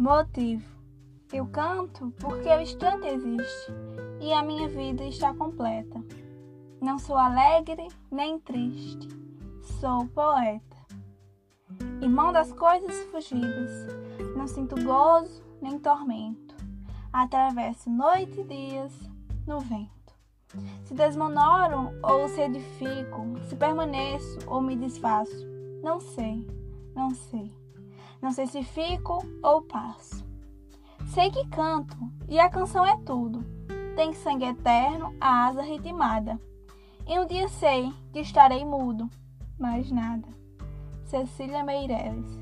Motivo: Eu canto porque o instante existe e a minha vida está completa. Não sou alegre nem triste, sou poeta. Irmão das coisas fugidas, não sinto gozo nem tormento. Atravesso noite e dias no vento. Se desmonoro ou se edifico, se permaneço ou me desfaço, não sei, não sei. Não sei se fico ou passo. Sei que canto e a canção é tudo. Tem sangue eterno, a asa ritmada. E um dia sei que estarei mudo, mais nada. Cecília Meireles